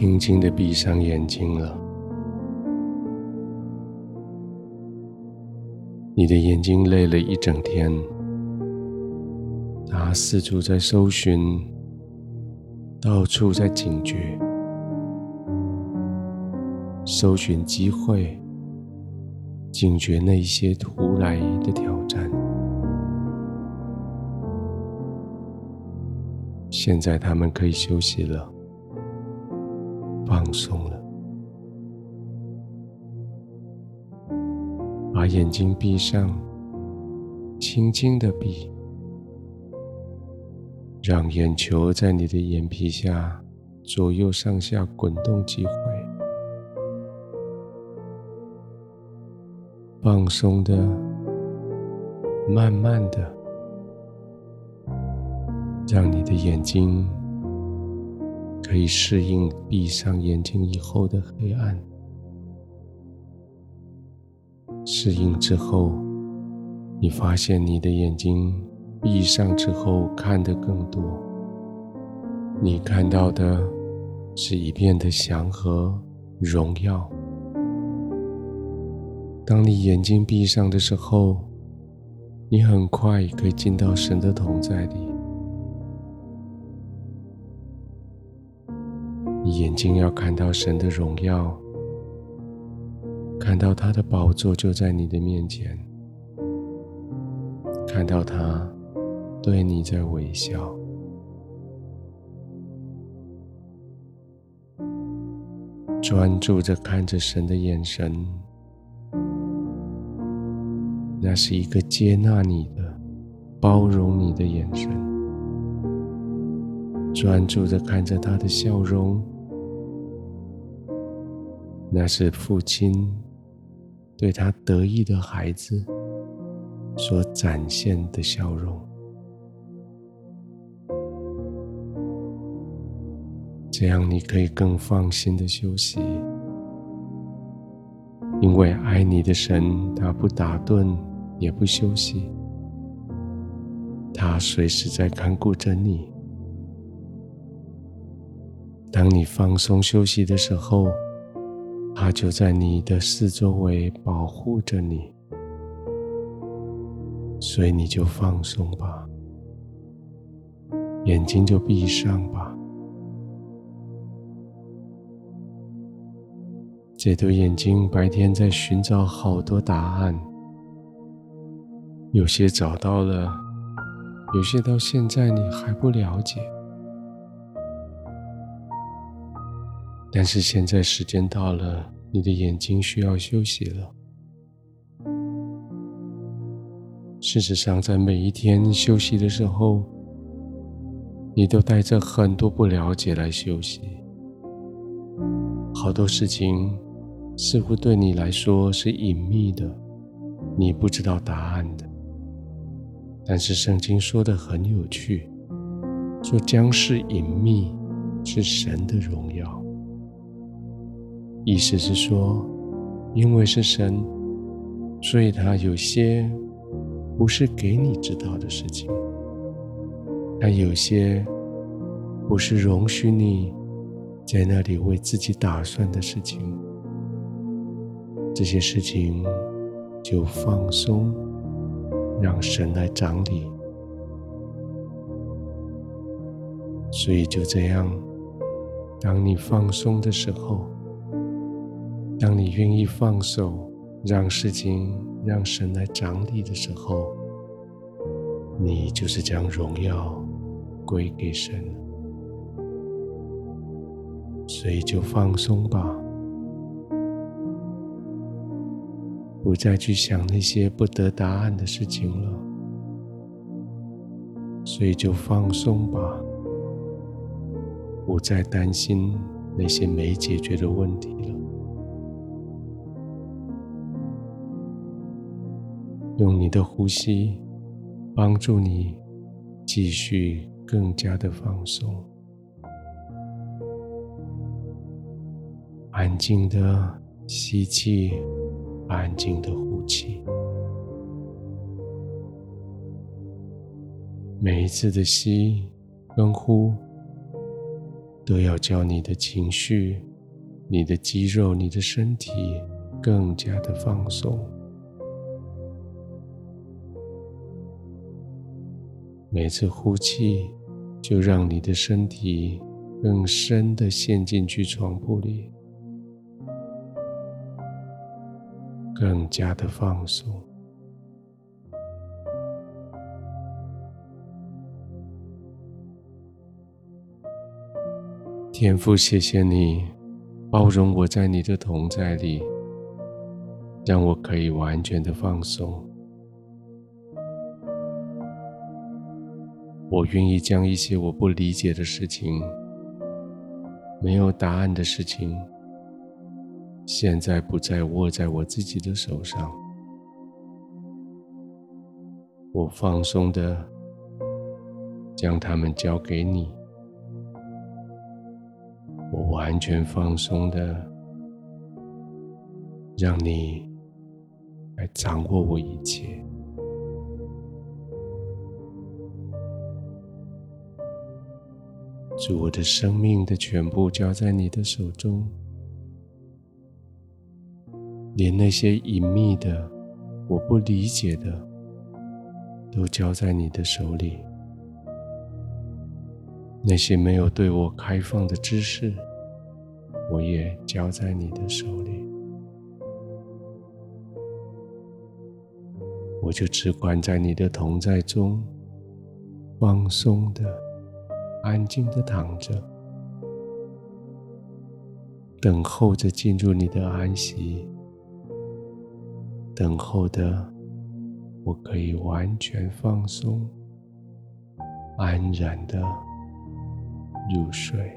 轻轻的闭上眼睛了。你的眼睛累了一整天，它四处在搜寻，到处在警觉，搜寻机会，警觉那些突来的挑战。现在他们可以休息了。放松了，把眼睛闭上，轻轻的闭，让眼球在你的眼皮下左右上下滚动几回，放松的，慢慢的，让你的眼睛。可以适应闭上眼睛以后的黑暗。适应之后，你发现你的眼睛闭上之后看得更多。你看到的是一片的祥和荣耀。当你眼睛闭上的时候，你很快可以进到神的同在里。眼睛要看到神的荣耀，看到他的宝座就在你的面前，看到他对你在微笑，专注着看着神的眼神，那是一个接纳你的、包容你的眼神，专注着看着他的笑容。那是父亲对他得意的孩子所展现的笑容，这样你可以更放心的休息，因为爱你的神，他不打盹，也不休息，他随时在看顾着你。当你放松休息的时候，他就在你的四周围保护着你，所以你就放松吧，眼睛就闭上吧。这对眼睛白天在寻找好多答案，有些找到了，有些到现在你还不了解。但是现在时间到了，你的眼睛需要休息了。事实上，在每一天休息的时候，你都带着很多不了解来休息。好多事情似乎对你来说是隐秘的，你不知道答案的。但是圣经说的很有趣，说将是隐秘是神的荣耀。意思是说，因为是神，所以他有些不是给你知道的事情，他有些不是容许你在那里为自己打算的事情，这些事情就放松，让神来掌理。所以就这样，当你放松的时候。当你愿意放手，让事情让神来掌理的时候，你就是将荣耀归给神。所以就放松吧，不再去想那些不得答案的事情了。所以就放松吧，不再担心那些没解决的问题了。用你的呼吸帮助你继续更加的放松，安静的吸气，安静的呼气。每一次的吸跟呼都要叫你的情绪、你的肌肉、你的身体更加的放松。每次呼气，就让你的身体更深的陷进去床铺里，更加的放松。天父，谢谢你包容我在你的同在里，让我可以完全的放松。我愿意将一些我不理解的事情、没有答案的事情，现在不再握在我自己的手上。我放松的将它们交给你。我完全放松的，让你来掌握我一切。主，我的生命的全部交在你的手中，连那些隐秘的、我不理解的，都交在你的手里。那些没有对我开放的知识，我也交在你的手里。我就只管在你的同在中，放松的、安静的躺着，等候着进入你的安息，等候的我可以完全放松、安然的。入睡。